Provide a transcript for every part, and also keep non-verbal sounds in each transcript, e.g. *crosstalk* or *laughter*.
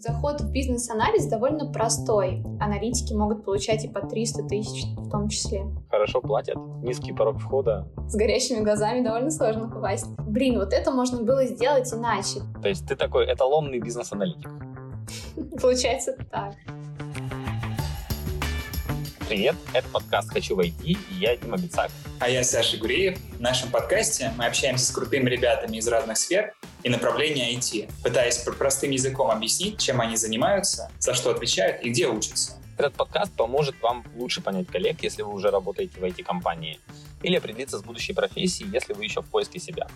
Заход в бизнес-анализ довольно простой. Аналитики могут получать и по 300 тысяч в том числе. Хорошо платят, низкий порог входа. С горящими глазами довольно сложно попасть. Блин, вот это можно было сделать иначе. То есть ты такой эталонный бизнес-аналитик. *laughs* Получается так. Привет, это подкаст «Хочу войти» и я Дима Бицак. А я Саша Гуреев. В нашем подкасте мы общаемся с крутыми ребятами из разных сфер и направления IT, пытаясь простым языком объяснить, чем они занимаются, за что отвечают и где учатся. Этот подкаст поможет вам лучше понять коллег, если вы уже работаете в IT-компании, или определиться с будущей профессией, если вы еще в поиске себя.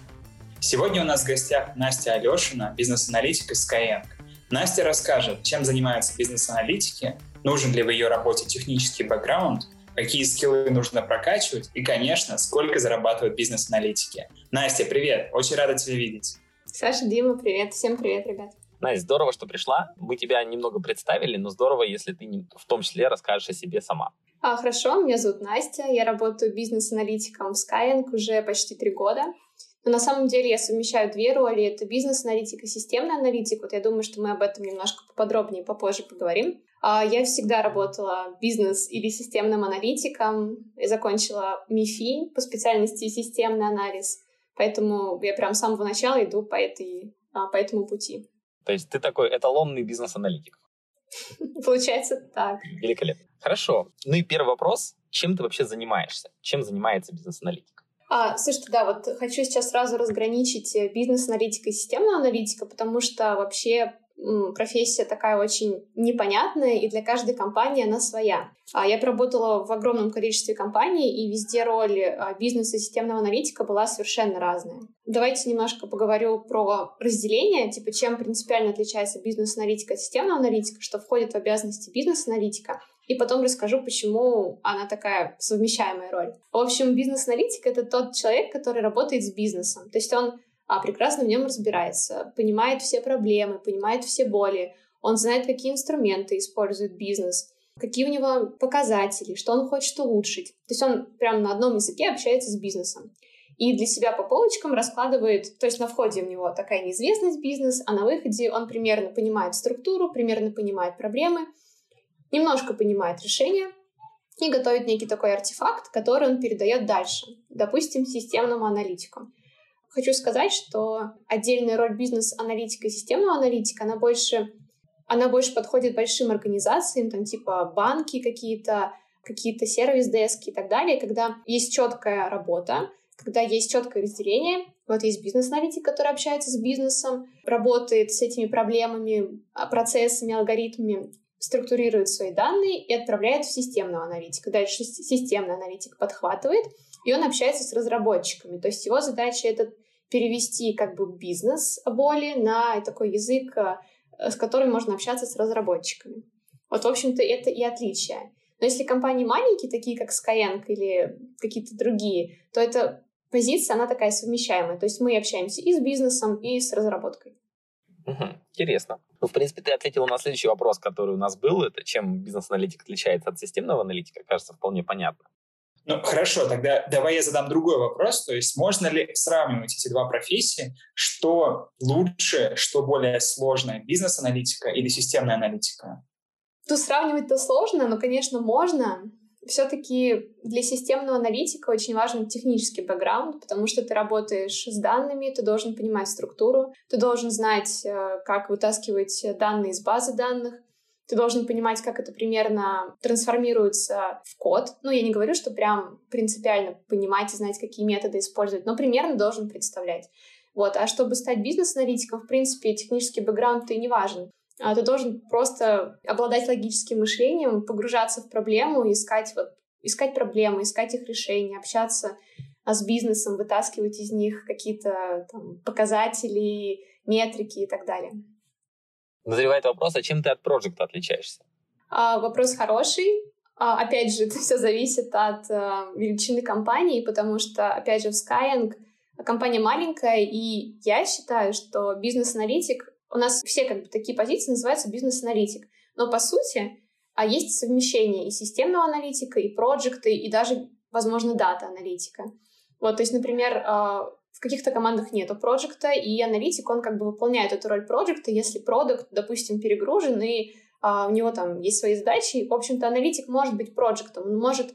Сегодня у нас в гостях Настя Алешина, бизнес-аналитик из Skyeng. Настя расскажет, чем занимаются бизнес-аналитики, нужен ли в ее работе технический бэкграунд, какие скиллы нужно прокачивать и, конечно, сколько зарабатывают бизнес-аналитики. Настя, привет! Очень рада тебя видеть. Саша, Дима, привет. Всем привет, ребят. Настя, здорово, что пришла. Мы тебя немного представили, но здорово, если ты в том числе расскажешь о себе сама. А, хорошо, меня зовут Настя, я работаю бизнес-аналитиком в Skyeng уже почти три года. Но на самом деле я совмещаю две роли. Это бизнес-аналитик и системный аналитик. Вот я думаю, что мы об этом немножко поподробнее попозже поговорим. А, я всегда работала бизнес- или системным аналитиком. Я закончила МИФИ по специальности системный анализ. Поэтому я прям с самого начала иду по, этой, а, по этому пути. То есть ты такой эталонный бизнес-аналитик? *laughs* Получается так. Великолепно. Хорошо. Ну и первый вопрос. Чем ты вообще занимаешься? Чем занимается бизнес-аналитик? А, слушайте, да, вот хочу сейчас сразу разграничить э, бизнес-аналитика и системного аналитика, потому что вообще профессия такая очень непонятная, и для каждой компании она своя. А я проработала в огромном количестве компаний, и везде роль а, бизнеса и системного аналитика была совершенно разная. Давайте немножко поговорю про разделение, типа чем принципиально отличается бизнес-аналитика от системного аналитика, что входит в обязанности бизнес-аналитика, и потом расскажу, почему она такая совмещаемая роль. В общем, бизнес-аналитик — это тот человек, который работает с бизнесом. То есть он а прекрасно в нем разбирается, понимает все проблемы, понимает все боли, он знает, какие инструменты использует бизнес, какие у него показатели, что он хочет улучшить. То есть он прямо на одном языке общается с бизнесом. И для себя по полочкам раскладывает, то есть на входе у него такая неизвестность бизнес, а на выходе он примерно понимает структуру, примерно понимает проблемы, немножко понимает решения и готовит некий такой артефакт, который он передает дальше, допустим, системному аналитику. Хочу сказать, что отдельная роль бизнес-аналитика и системного аналитика, она больше, она больше подходит большим организациям, там типа банки какие-то, какие-то сервис-дески и так далее, когда есть четкая работа, когда есть четкое разделение. Вот есть бизнес-аналитик, который общается с бизнесом, работает с этими проблемами, а, процессами, алгоритмами, структурирует свои данные и отправляет в системного аналитика. Дальше системный аналитик подхватывает, и он общается с разработчиками. То есть его задача это перевести как бы бизнес боли на такой язык, э, с которым можно общаться с разработчиками. Вот, в общем-то, это и отличие. Но если компании маленькие, такие как Skyeng или какие-то другие, то эта позиция, она такая совмещаемая. То есть мы общаемся и с бизнесом, и с разработкой. Угу, интересно. Ну, в принципе, ты ответила на следующий вопрос, который у нас был. Это чем бизнес-аналитик отличается от системного аналитика, кажется, вполне понятно. Ну, хорошо, тогда давай я задам другой вопрос. То есть можно ли сравнивать эти два профессии? Что лучше, что более сложное, бизнес-аналитика или системная аналитика? Тут сравнивать-то сложно, но, конечно, можно. Все-таки для системного аналитика очень важен технический бэкграунд, потому что ты работаешь с данными, ты должен понимать структуру, ты должен знать, э, как вытаскивать данные из базы данных, ты должен понимать, как это примерно трансформируется в код. Ну, я не говорю, что прям принципиально понимать и знать, какие методы использовать, но примерно должен представлять. Вот. А чтобы стать бизнес-аналитиком, в принципе, технический бэкграунд ты не важен. А ты должен просто обладать логическим мышлением, погружаться в проблему, искать, вот, искать проблемы, искать их решения, общаться а, с бизнесом, вытаскивать из них какие-то показатели, метрики и так далее назревает вопрос, а чем ты от проекта отличаешься? А, вопрос хороший. А, опять же, *laughs* это все зависит от а, величины компании, потому что, опять же, в Skyeng компания маленькая, и я считаю, что бизнес-аналитик, у нас все как бы такие позиции называются бизнес-аналитик, но по сути а есть совмещение и системного аналитика, и проекта, и даже, возможно, дата-аналитика. Вот, то есть, например, в каких-то командах нету проекта, и аналитик, он как бы выполняет эту роль проекта, если продукт, допустим, перегружен, и а, у него там есть свои задачи. В общем-то, аналитик может быть проектом, он может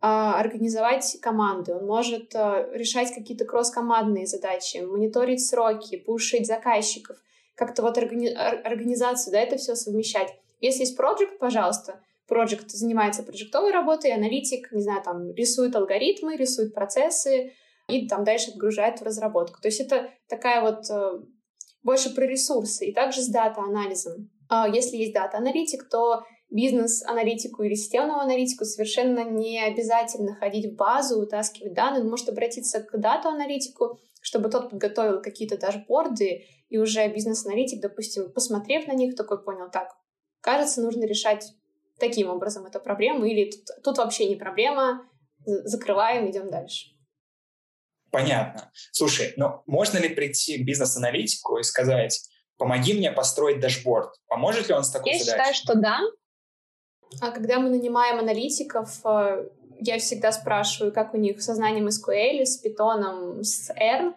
а, организовать команды, он может а, решать какие-то кросс-командные задачи, мониторить сроки, пушить заказчиков, как-то вот органи- организацию, да, это все совмещать. Если есть проект, пожалуйста, проект занимается проектовой работой, аналитик, не знаю, там, рисует алгоритмы, рисует процессы и там дальше отгружает в разработку. То есть это такая вот э, больше про ресурсы. И также с дата-анализом. А, если есть дата-аналитик, то бизнес-аналитику или системному аналитику совершенно не обязательно ходить в базу, утаскивать данные. Он может обратиться к дата-аналитику, чтобы тот подготовил какие-то дашборды, и уже бизнес-аналитик, допустим, посмотрев на них, такой понял, так, кажется, нужно решать таким образом эту проблему, или тут, тут вообще не проблема, закрываем, идем дальше. Понятно. Слушай, но можно ли прийти к бизнес-аналитику и сказать, помоги мне построить дашборд. Поможет ли он с такой я задачей? Я считаю, что да. А когда мы нанимаем аналитиков, э, я всегда спрашиваю, как у них со знанием SQL, с Python, с R.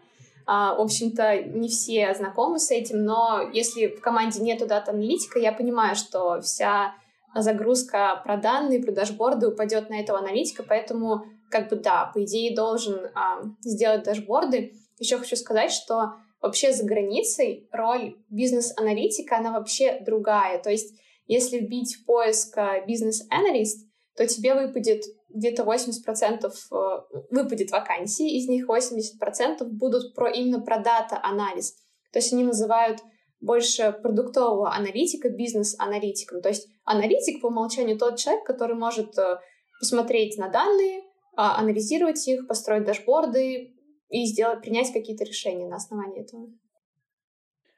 А, в общем-то, не все знакомы с этим, но если в команде нету дата-аналитика, я понимаю, что вся загрузка про данные, про дашборды упадет на этого аналитика, поэтому, как бы, да, по идее, должен а, сделать дашборды. Еще хочу сказать, что Вообще за границей роль бизнес-аналитика, она вообще другая. То есть если вбить в поиск э, бизнес-аналист, то тебе выпадет где-то 80% э, выпадет вакансий, из них 80% будут про, именно про дата-анализ. То есть они называют больше продуктового аналитика бизнес-аналитиком. То есть аналитик по умолчанию тот человек, который может э, посмотреть на данные, а, анализировать их, построить дашборды, и сделать, принять какие-то решения на основании этого.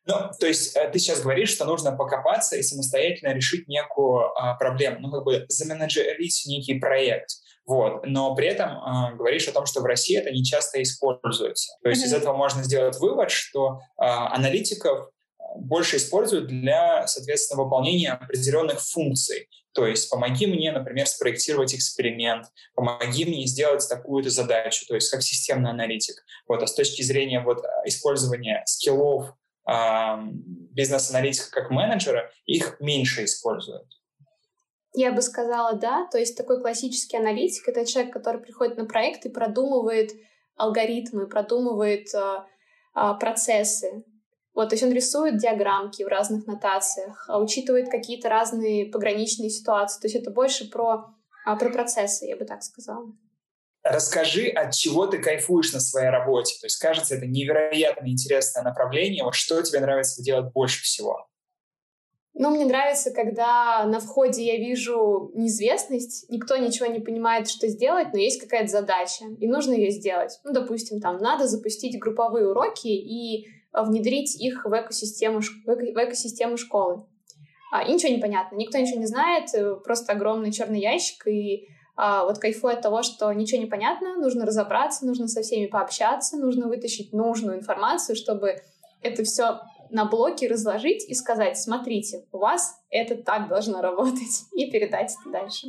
Ну, то есть э, ты сейчас говоришь, что нужно покопаться и самостоятельно решить некую а, проблему, ну, как бы заменеджерить некий проект. Вот. Но при этом а, говоришь о том, что в России это не часто используется. То есть mm-hmm. из этого можно сделать вывод, что а, аналитиков больше используют для, соответственно, выполнения определенных функций. То есть помоги мне, например, спроектировать эксперимент, помоги мне сделать такую-то задачу, то есть как системный аналитик. Вот, а с точки зрения вот, использования скиллов э, бизнес-аналитика как менеджера, их меньше используют. Я бы сказала, да. То есть такой классический аналитик — это человек, который приходит на проект и продумывает алгоритмы, продумывает э, процессы. Вот, то есть он рисует диаграммки в разных нотациях, а учитывает какие-то разные пограничные ситуации. То есть это больше про, а, про процессы, я бы так сказала. Расскажи, от чего ты кайфуешь на своей работе. То есть, кажется, это невероятно интересное направление. Вот что тебе нравится делать больше всего? Ну, мне нравится, когда на входе я вижу неизвестность, никто ничего не понимает, что сделать, но есть какая-то задача, и нужно ее сделать. Ну, допустим, там надо запустить групповые уроки и внедрить их в экосистему, в экосистему школы. А, и ничего не понятно, никто ничего не знает, э, просто огромный черный ящик, и а, вот кайфую от того, что ничего не понятно, нужно разобраться, нужно со всеми пообщаться, нужно вытащить нужную информацию, чтобы это все на блоке разложить и сказать, смотрите, у вас это так должно работать, *laughs* и передать это дальше.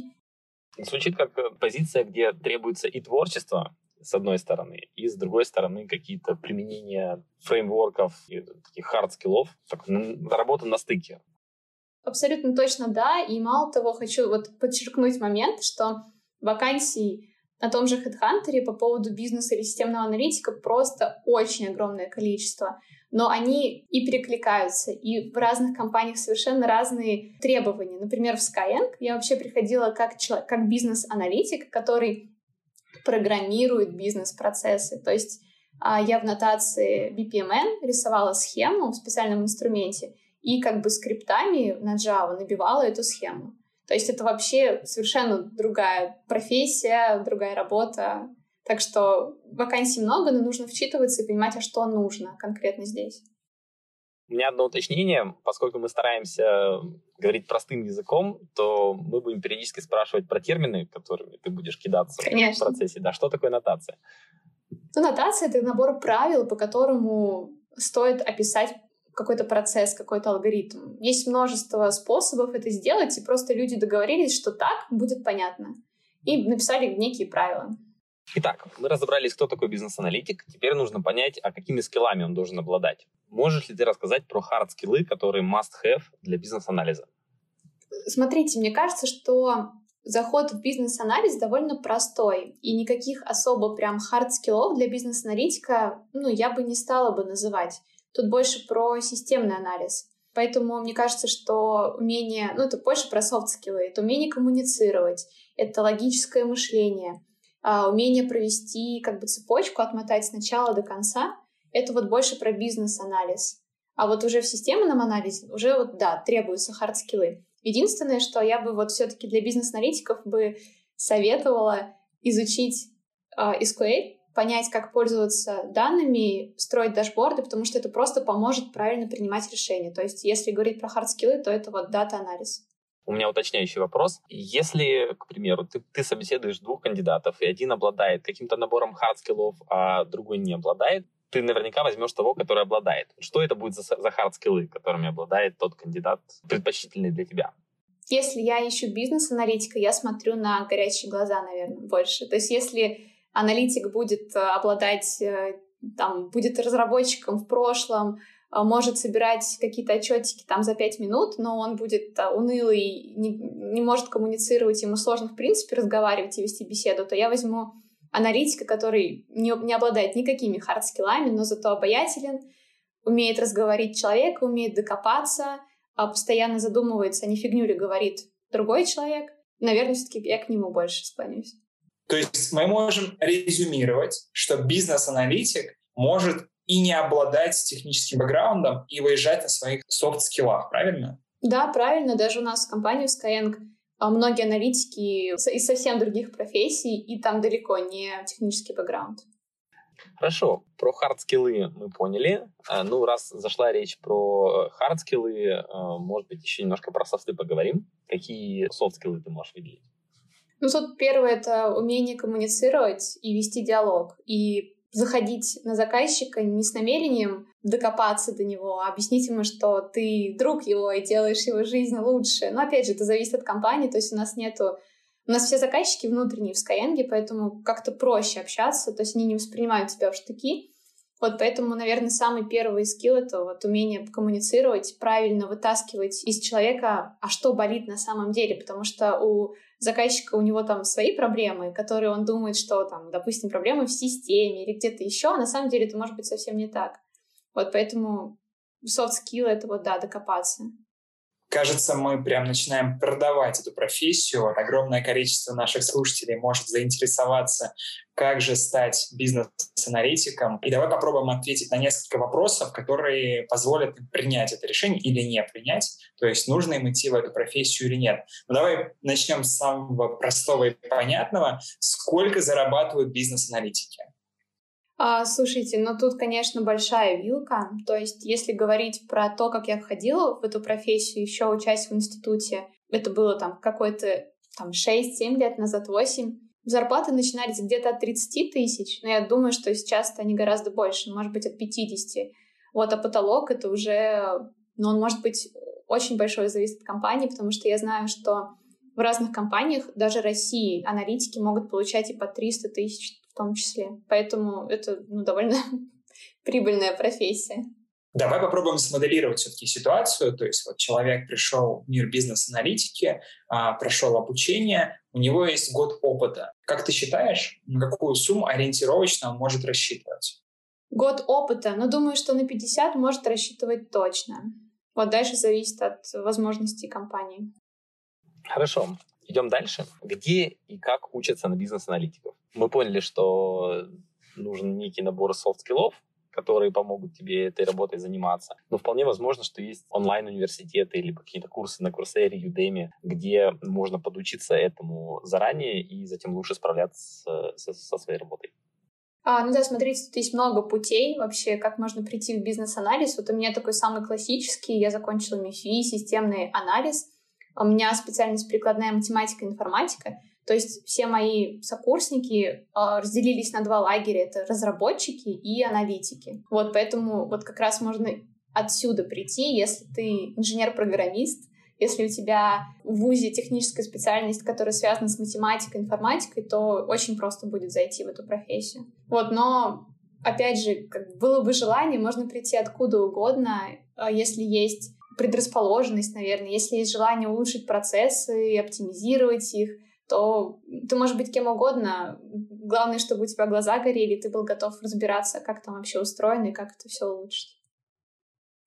Звучит как э, позиция, где требуется и творчество, с одной стороны, и с другой стороны какие-то применения фреймворков и таких хард-скиллов, так, работа на стыке. Абсолютно точно да, и мало того, хочу вот подчеркнуть момент, что вакансий на том же HeadHunter по поводу бизнеса или системного аналитика просто очень огромное количество. Но они и перекликаются, и в разных компаниях совершенно разные требования. Например, в Skyeng я вообще приходила как, человек, как бизнес-аналитик, который программирует бизнес-процессы. То есть а, я в нотации BPMN рисовала схему в специальном инструменте и как бы скриптами на Java набивала эту схему. То есть это вообще совершенно другая профессия, другая работа. Так что вакансий много, но нужно вчитываться и понимать, а что нужно конкретно здесь. У меня одно уточнение. Поскольку мы стараемся говорить простым языком, то мы будем периодически спрашивать про термины, которыми ты будешь кидаться Конечно. в процессе. Да, что такое нотация? Ну, нотация — это набор правил, по которому стоит описать какой-то процесс, какой-то алгоритм. Есть множество способов это сделать, и просто люди договорились, что так будет понятно. И написали некие правила. Итак, мы разобрались, кто такой бизнес-аналитик. Теперь нужно понять, а какими скиллами он должен обладать. Можешь ли ты рассказать про хард-скиллы, которые must-have для бизнес-анализа? Смотрите, мне кажется, что заход в бизнес-анализ довольно простой, и никаких особо прям хард-скиллов для бизнес-аналитика, ну, я бы не стала бы называть. Тут больше про системный анализ. Поэтому мне кажется, что умение, ну, это больше про софт-скиллы, это умение коммуницировать, это логическое мышление, умение провести как бы цепочку, отмотать с начала до конца, это вот больше про бизнес-анализ. А вот уже в системном анализе уже вот, да, требуются хард-скиллы. Единственное, что я бы вот все-таки для бизнес-аналитиков бы советовала изучить э, SQL, понять, как пользоваться данными, строить дашборды, потому что это просто поможет правильно принимать решения. То есть, если говорить про хард-скиллы, то это вот дата-анализ. У меня уточняющий вопрос. Если, к примеру, ты, ты собеседуешь двух кандидатов, и один обладает каким-то набором хард-скиллов, а другой не обладает, ты наверняка возьмешь того, который обладает. Что это будет за, за хард-скиллы, которыми обладает тот кандидат, предпочтительный для тебя? Если я ищу бизнес-аналитика, я смотрю на горячие глаза, наверное, больше. То есть если аналитик будет э, обладать, э, там, будет разработчиком в прошлом, может собирать какие-то отчетики там за пять минут, но он будет унылый, не, не может коммуницировать, ему сложно в принципе разговаривать и вести беседу, то я возьму аналитика, который не, не обладает никакими хард-скиллами, но зато обаятелен, умеет разговорить человека, умеет докопаться, а постоянно задумывается, не фигню ли говорит другой человек. Наверное, все-таки я к нему больше склонюсь. То есть мы можем резюмировать, что бизнес-аналитик может и не обладать техническим бэкграундом и выезжать на своих софт-скиллах, правильно? Да, правильно. Даже у нас в компании в Skyeng а многие аналитики из совсем других профессий, и там далеко не технический бэкграунд. Хорошо, про хардскиллы мы поняли. А, ну, раз зашла речь про хардскиллы, а, может быть, еще немножко про софты поговорим. Какие софтскиллы ты можешь выделить? Ну, тут первое — это умение коммуницировать и вести диалог. И заходить на заказчика не с намерением докопаться до него, а объяснить ему, что ты друг его и делаешь его жизнь лучше. Но опять же, это зависит от компании, то есть у нас нету у нас все заказчики внутренние в Skyeng, поэтому как-то проще общаться, то есть они не воспринимают тебя в штыки. Вот поэтому, наверное, самый первый скилл — это вот умение коммуницировать, правильно вытаскивать из человека, а что болит на самом деле, потому что у заказчика у него там свои проблемы, которые он думает, что там, допустим, проблемы в системе или где-то еще, а на самом деле это может быть совсем не так. Вот поэтому soft skill — это вот, да, докопаться. Кажется, мы прям начинаем продавать эту профессию. Огромное количество наших слушателей может заинтересоваться, как же стать бизнес-аналитиком. И давай попробуем ответить на несколько вопросов, которые позволят принять это решение или не принять. То есть нужно им идти в эту профессию или нет. Но ну, давай начнем с самого простого и понятного. Сколько зарабатывают бизнес-аналитики? А, слушайте, ну тут, конечно, большая вилка. То есть, если говорить про то, как я входила в эту профессию, еще учась в институте, это было там какой-то там 6-7 лет назад, 8, зарплаты начинались где-то от 30 тысяч, но я думаю, что сейчас они гораздо больше, может быть, от 50. Вот, а потолок это уже, ну, он может быть очень большой, зависит от компании, потому что я знаю, что в разных компаниях, даже России, аналитики могут получать и по 300 тысяч в том числе. Поэтому это ну, довольно *laughs* прибыльная профессия. Давай попробуем смоделировать все-таки ситуацию. То есть вот человек пришел в мир бизнес-аналитики, а, прошел обучение, у него есть год опыта. Как ты считаешь, на какую сумму ориентировочно он может рассчитывать? Год опыта, ну, думаю, что на 50 может рассчитывать точно. Вот дальше зависит от возможностей компании. Хорошо. Идем дальше. Где и как учатся на бизнес-аналитиков? Мы поняли, что нужен некий набор софт-скиллов, которые помогут тебе этой работой заниматься. Но вполне возможно, что есть онлайн-университеты или какие-то курсы на Coursera, Udemy, где можно подучиться этому заранее и затем лучше справляться со, со своей работой. А, ну да, смотрите, тут есть много путей вообще, как можно прийти в бизнес-анализ. Вот у меня такой самый классический, я закончила МИФИ, системный анализ. У меня специальность прикладная математика и информатика. То есть все мои сокурсники э, разделились на два лагеря. Это разработчики и аналитики. Вот поэтому вот как раз можно отсюда прийти, если ты инженер-программист, Если у тебя в ВУЗе техническая специальность, которая связана с математикой, информатикой, то очень просто будет зайти в эту профессию. Вот, но опять же, как было бы желание, можно прийти откуда угодно, а если есть предрасположенность, наверное, если есть желание улучшить процессы, оптимизировать их, то ты можешь быть кем угодно. Главное, чтобы у тебя глаза горели, ты был готов разбираться, как там вообще устроено и как это все улучшить.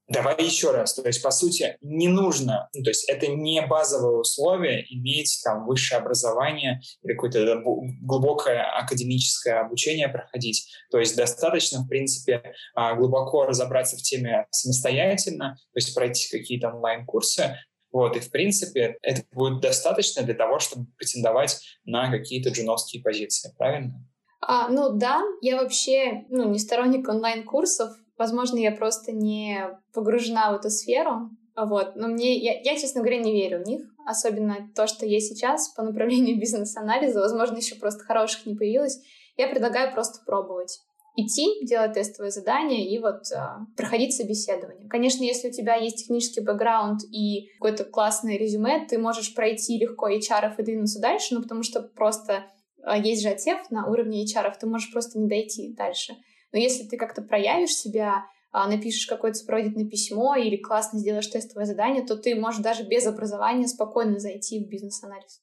Давай еще раз. То есть, по сути, не нужно, ну, то есть это не базовое условие иметь там высшее образование или какое-то глубокое академическое обучение проходить. То есть достаточно, в принципе, а, глубоко разобраться в теме самостоятельно, то есть пройти какие-то онлайн-курсы, вот, и, в принципе, это будет достаточно для того, чтобы претендовать на какие-то джуновские позиции, правильно? А, ну да, я вообще ну, не сторонник онлайн-курсов, Возможно, я просто не погружена в эту сферу, вот. Но мне, я, я, честно говоря, не верю в них. Особенно то, что есть сейчас по направлению *laughs* бизнес-анализа. Возможно, еще просто хороших не появилось. Я предлагаю просто пробовать. Идти, делать тестовые задания и вот а, проходить собеседование. Конечно, если у тебя есть технический бэкграунд и какое-то классное резюме, ты можешь пройти легко HR и двинуться дальше, ну потому что просто а, есть же отсев на уровне HR, ты можешь просто не дойти дальше. Но если ты как-то проявишь себя, а, напишешь какое-то сопроводительное письмо или классно сделаешь тестовое задание, то ты можешь даже без образования спокойно зайти в бизнес-анализ.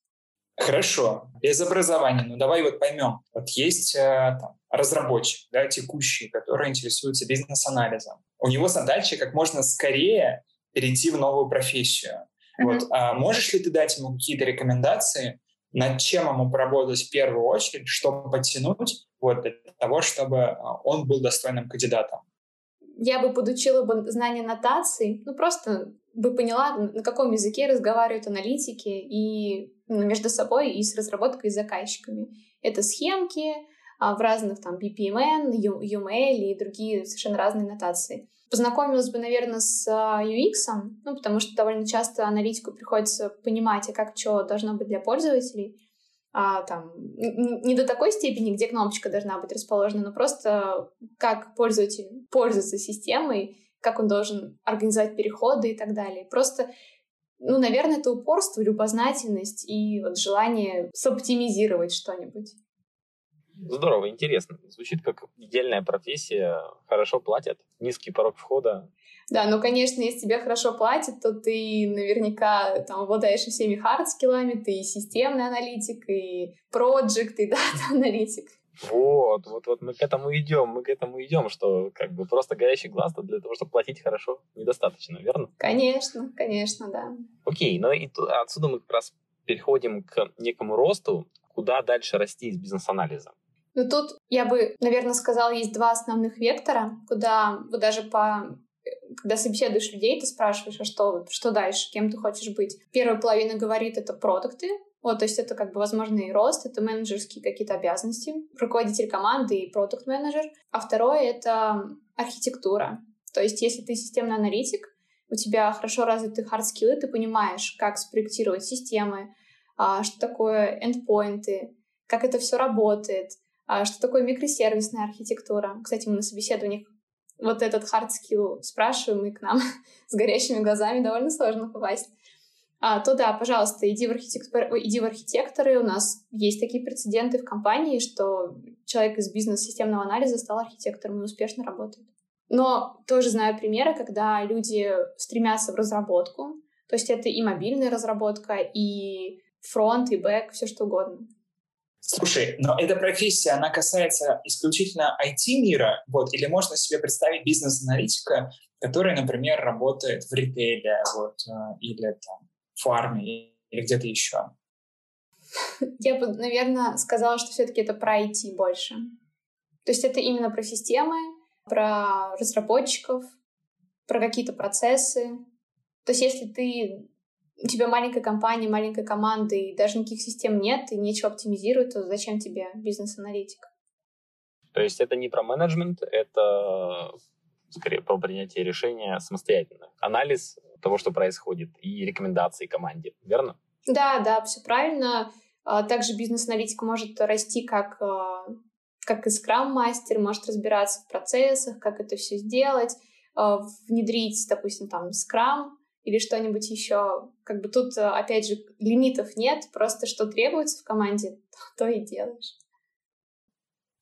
Хорошо, без образования. Ну давай вот поймем. Вот есть э, там, разработчик, да, текущий, который интересуется бизнес-анализом. У него задача как можно скорее перейти в новую профессию. Mm-hmm. Вот, а можешь ли ты дать ему какие-то рекомендации, над чем ему поработать в первую очередь, чтобы подтянуть вот, для того, чтобы а, он был достойным кандидатом. Я бы подучила бы знание нотаций, ну просто бы поняла, на каком языке разговаривают аналитики и ну, между собой и с разработкой и заказчиками. Это схемки а, в разных там BPMN, UML и другие совершенно разные нотации. Познакомилась бы, наверное, с а, UX, ну, потому что довольно часто аналитику приходится понимать, а как что должно быть для пользователей а, там, не до такой степени, где кнопочка должна быть расположена, но просто как пользователь пользуется системой, как он должен организовать переходы и так далее. Просто, ну, наверное, это упорство, любознательность и вот желание соптимизировать что-нибудь. Здорово, интересно. Звучит как идеальная профессия, хорошо платят, низкий порог входа. Да, ну, конечно, если тебе хорошо платят, то ты наверняка там обладаешь всеми хард-скиллами, ты и системный аналитик, и проджект, и *laughs* дата-аналитик. Вот, вот, вот мы к этому идем, мы к этому идем, что как бы просто горящий глаз для того, чтобы платить хорошо, недостаточно, верно? Конечно, конечно, да. Окей, но и отсюда мы как раз переходим к некому росту, куда дальше расти из бизнес-анализа. Ну тут я бы, наверное, сказала, есть два основных вектора, куда вот даже по когда собеседуешь людей, ты спрашиваешь, а что, что дальше, кем ты хочешь быть. Первая половина говорит, это продукты, вот, то есть это как бы возможный рост, это менеджерские какие-то обязанности, руководитель команды и продукт-менеджер. А второе — это архитектура. То есть если ты системный аналитик, у тебя хорошо развиты хард-скиллы, ты понимаешь, как спроектировать системы, а, что такое эндпоинты, как это все работает, что такое микросервисная архитектура. Кстати, мы на собеседованиях вот этот hard skill спрашиваем, и к нам *laughs* с горящими глазами довольно сложно попасть. А, то да, пожалуйста, иди в, архитектор... иди в архитекторы. У нас есть такие прецеденты в компании, что человек из бизнес-системного анализа стал архитектором и успешно работает. Но тоже знаю примеры, когда люди стремятся в разработку. То есть это и мобильная разработка, и фронт, и бэк, все что угодно. Слушай, но эта профессия, она касается исключительно IT-мира, вот, или можно себе представить бизнес-аналитика, который, например, работает в ритейле, вот, э, или там фарме, или где-то еще? Я бы, наверное, сказала, что все-таки это про IT больше. То есть это именно про системы, про разработчиков, про какие-то процессы. То есть если ты у тебя маленькая компания, маленькая команда, и даже никаких систем нет, и нечего оптимизировать, то зачем тебе бизнес-аналитик? То есть это не про менеджмент, это скорее про принятие решения самостоятельно. Анализ того, что происходит, и рекомендации команде, верно? Да, да, все правильно. А, также бизнес-аналитик может расти как, а, как и скрам-мастер, может разбираться в процессах, как это все сделать, а, внедрить, допустим, там, скрам, или что-нибудь еще. Как бы тут, опять же, лимитов нет, просто что требуется в команде, *laughs* то и делаешь.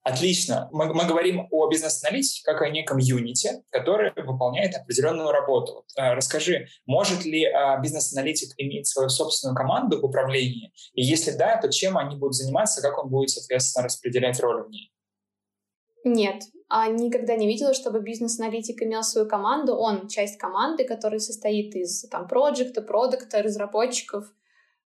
Отлично. Мы, мы говорим о бизнес-аналитике как о неком юните, который выполняет определенную работу. Вот, э, расскажи, может ли э, бизнес-аналитик иметь свою собственную команду в управлении? И если да, то чем они будут заниматься, как он будет, соответственно, распределять роль в ней? Нет, никогда не видела, чтобы бизнес-аналитик имел свою команду. Он часть команды, которая состоит из там, проекта, продукта, разработчиков.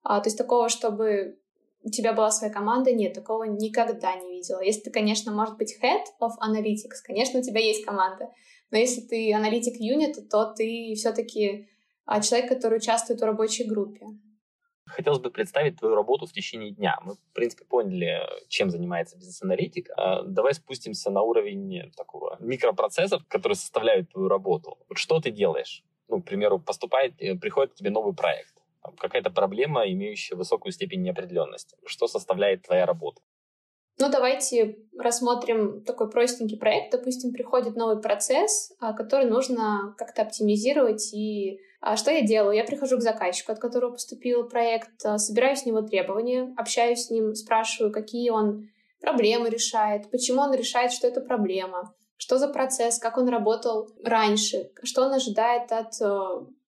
А, то есть такого, чтобы у тебя была своя команда, нет, такого никогда не видела. Если ты, конечно, может быть head of analytics, конечно, у тебя есть команда, но если ты аналитик юнита, то ты все-таки а, человек, который участвует в рабочей группе. Хотелось бы представить твою работу в течение дня. Мы, в принципе, поняли, чем занимается бизнес-аналитик. А давай спустимся на уровень такого микропроцессов, которые составляют твою работу. Вот что ты делаешь? Ну, к примеру, поступает, э, приходит к тебе новый проект какая-то проблема, имеющая высокую степень неопределенности. Что составляет твоя работа? Ну, давайте рассмотрим такой простенький проект. Допустим, приходит новый процесс, а, который нужно как-то оптимизировать. И а, что я делаю? Я прихожу к заказчику, от которого поступил проект, а, собираю с него требования, общаюсь с ним, спрашиваю, какие он проблемы решает, почему он решает, что это проблема, что за процесс, как он работал раньше, что он ожидает от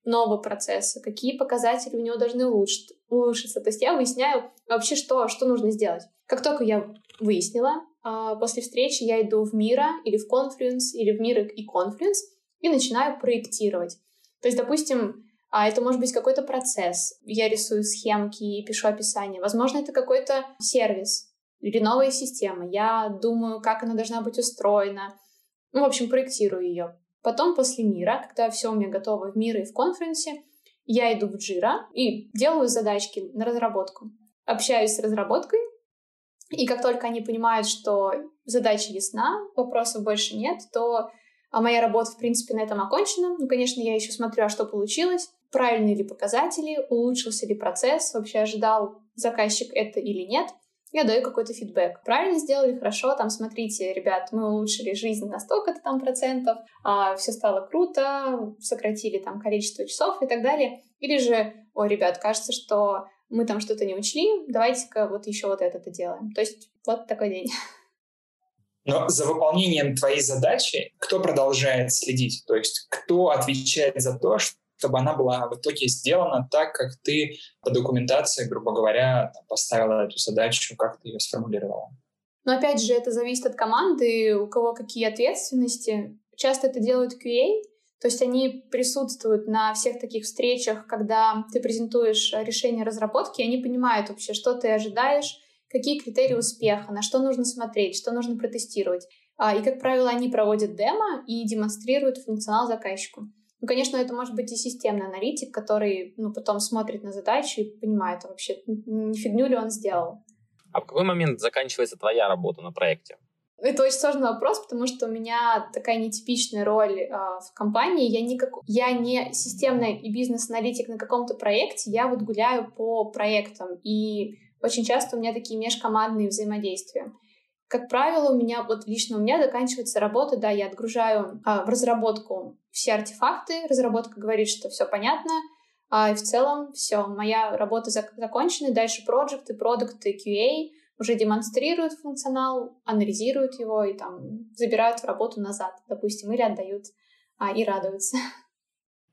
нового процесса, какие показатели у него должны улучшить, улучшиться. То есть я выясняю вообще, что, что нужно сделать. Как только я выяснила, а, после встречи я иду в Мира или в Confluence, или в Мира и Confluence и начинаю проектировать. То есть, допустим, а это может быть какой-то процесс. Я рисую схемки и пишу описание. Возможно, это какой-то сервис или новая система. Я думаю, как она должна быть устроена. Ну, в общем, проектирую ее. Потом после мира, когда все у меня готово в мире и в конференсе, я иду в Jira и делаю задачки на разработку. Общаюсь с разработкой, и как только они понимают, что задача ясна, вопросов больше нет, то а моя работа, в принципе, на этом окончена. Ну, конечно, я еще смотрю, а что получилось, правильные ли показатели, улучшился ли процесс, вообще ожидал заказчик это или нет — я даю какой-то фидбэк. Правильно сделали, хорошо, там, смотрите, ребят, мы улучшили жизнь на столько-то там процентов, а, все стало круто, сократили там количество часов и так далее. Или же, ой, ребят, кажется, что мы там что-то не учли, давайте-ка вот еще вот это-то делаем. То есть вот такой день. *laughs* Но за выполнением твоей задачи кто продолжает следить? То есть кто отвечает за то, что чтобы она была в итоге сделана так, как ты по документации, грубо говоря, поставила эту задачу, как ты ее сформулировала. Но опять же, это зависит от команды, у кого какие ответственности. Часто это делают QA, то есть они присутствуют на всех таких встречах, когда ты презентуешь решение разработки, и они понимают вообще, что ты ожидаешь, какие критерии успеха, на что нужно смотреть, что нужно протестировать. А, и, как правило, они проводят демо и демонстрируют функционал заказчику. Ну, конечно, это может быть и системный аналитик, который ну, потом смотрит на задачу и понимает, а вообще, не фигню ли он сделал. А в какой момент заканчивается твоя работа на проекте? Это очень сложный вопрос, потому что у меня такая нетипичная роль э, в компании. Я не, как... я не системный и бизнес-аналитик на каком-то проекте, я вот гуляю по проектам. И очень часто у меня такие межкомандные взаимодействия. Как правило, у меня, вот лично у меня заканчивается работа, да, я отгружаю а, в разработку все артефакты, разработка говорит, что все понятно, а, и в целом все, моя работа зак- закончена, дальше проекты, продукты, QA уже демонстрируют функционал, анализируют его и там забирают в работу назад, допустим, или отдают а, и радуются.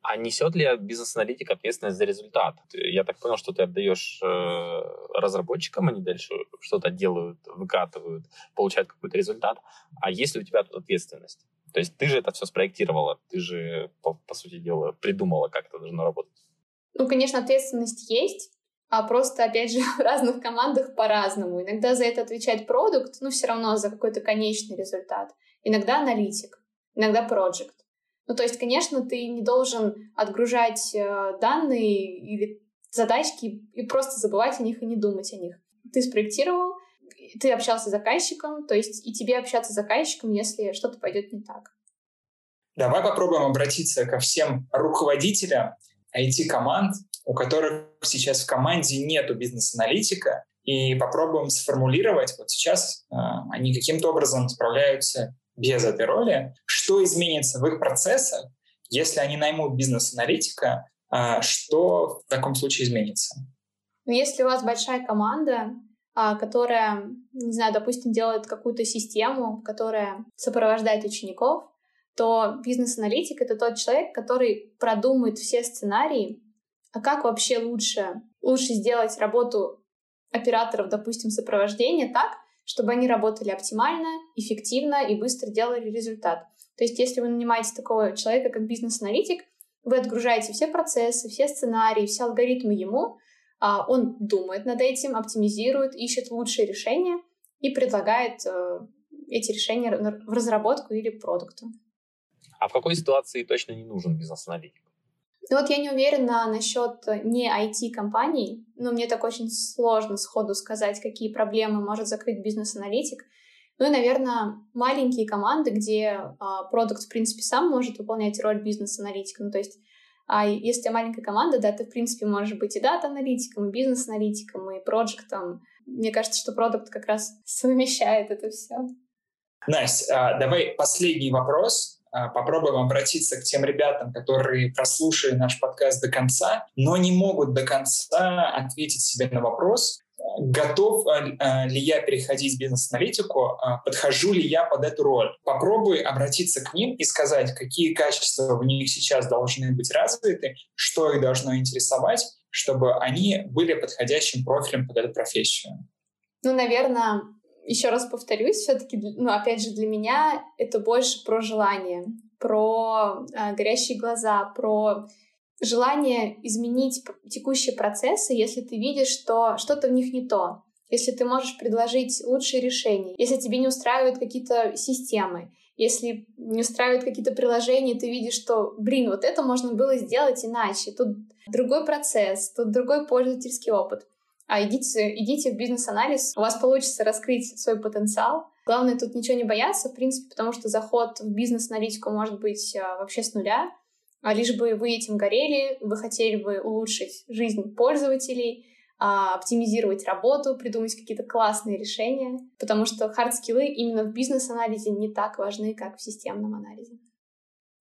А несет ли бизнес-аналитик ответственность за результат? Я так понял, что ты отдаешь э, разработчикам, они дальше что-то делают, выкатывают, получают какой-то результат. А есть ли у тебя тут ответственность? То есть ты же это все спроектировала, ты же, по, по сути дела, придумала, как это должно работать. Ну, конечно, ответственность есть, а просто, опять же, *laughs* в разных командах по-разному. Иногда за это отвечает продукт, ну, все равно за какой-то конечный результат. Иногда аналитик, иногда проект. Ну, то есть, конечно, ты не должен отгружать э, данные или задачки и просто забывать о них и не думать о них. Ты спроектировал, ты общался с заказчиком, то есть и тебе общаться с заказчиком, если что-то пойдет не так. Давай попробуем обратиться ко всем руководителям IT-команд, у которых сейчас в команде нету бизнес-аналитика, и попробуем сформулировать, вот сейчас э, они каким-то образом справляются без этой роли, что изменится в их процессах, если они наймут бизнес-аналитика А что в таком случае изменится? Ну, если у вас большая команда, а, которая, не знаю, допустим, делает какую-то систему, которая сопровождает учеников, то бизнес-аналитик — это тот человек, который продумает все сценарии, а как вообще лучше, лучше сделать работу операторов, допустим, сопровождения так, чтобы они работали оптимально, эффективно и быстро делали результат. То есть если вы нанимаете такого человека, как бизнес-аналитик, вы отгружаете все процессы, все сценарии, все алгоритмы ему, а, он думает над этим, оптимизирует, ищет лучшие решения и предлагает э, эти решения в разработку или продукту. А в какой ситуации точно не нужен бизнес-аналитик? Ну вот я не уверена насчет не IT-компаний, но мне так очень сложно сходу сказать, какие проблемы может закрыть бизнес-аналитик. Ну и, наверное, маленькие команды, где а, продукт, в принципе, сам может выполнять роль бизнес-аналитика. Ну, то есть а если у тебя маленькая команда, да, ты, в принципе, можешь быть и дата-аналитиком, и бизнес-аналитиком, и проектом. Мне кажется, что продукт как раз *laughs* совмещает это все. Настя, а, давай последний вопрос. А, попробуем обратиться к тем ребятам, которые прослушали наш подкаст до конца, но не могут до конца ответить себе на вопрос, готов э, э, ли я переходить в бизнес-аналитику, подхожу ли я под эту роль. Попробуй обратиться к ним и сказать, какие качества в них сейчас должны быть развиты, что их должно интересовать, чтобы они были подходящим профилем под эту профессию. Ну, наверное, еще раз повторюсь, все-таки, ну, опять же, для меня это больше про желание, про э, горящие глаза, про желание изменить текущие процессы, если ты видишь, что что-то в них не то, если ты можешь предложить лучшие решения, если тебе не устраивают какие-то системы, если не устраивают какие-то приложения, ты видишь, что, блин, вот это можно было сделать иначе, тут другой процесс, тут другой пользовательский опыт. А идите, идите в бизнес-анализ, у вас получится раскрыть свой потенциал. Главное тут ничего не бояться, в принципе, потому что заход в бизнес-аналитику может быть а, вообще с нуля а лишь бы вы этим горели, вы хотели бы улучшить жизнь пользователей, а, оптимизировать работу, придумать какие-то классные решения, потому что хард-скиллы именно в бизнес-анализе не так важны, как в системном анализе.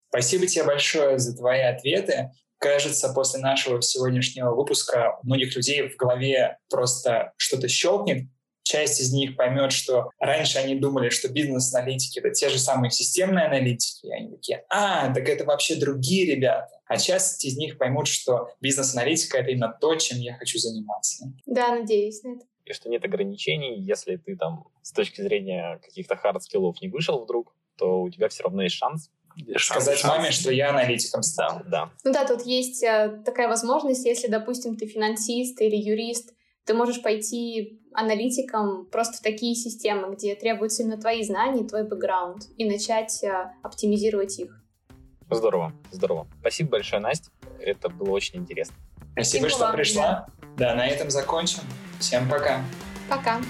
Спасибо тебе большое за твои ответы. Кажется, после нашего сегодняшнего выпуска у многих людей в голове просто что-то щелкнет, часть из них поймет, что раньше они думали, что бизнес-аналитики — это те же самые системные аналитики, и они такие, а, так это вообще другие ребята. А часть из них поймут, что бизнес-аналитика — это именно то, чем я хочу заниматься. Да, надеюсь на это. И что нет ограничений, если ты там с точки зрения каких-то хард-скиллов не вышел вдруг, то у тебя все равно есть шанс сказать шанс. маме, что я аналитиком стал. Да, да. Ну да, тут есть э, такая возможность, если, допустим, ты финансист или юрист, ты можешь пойти аналитиком просто в такие системы, где требуются именно твои знания, твой бэкграунд, и начать э, оптимизировать их. Здорово, здорово. Спасибо большое, Настя. Это было очень интересно. Спасибо, Спасибо что вам, пришла. Да. да, на этом закончим. Всем пока. Пока.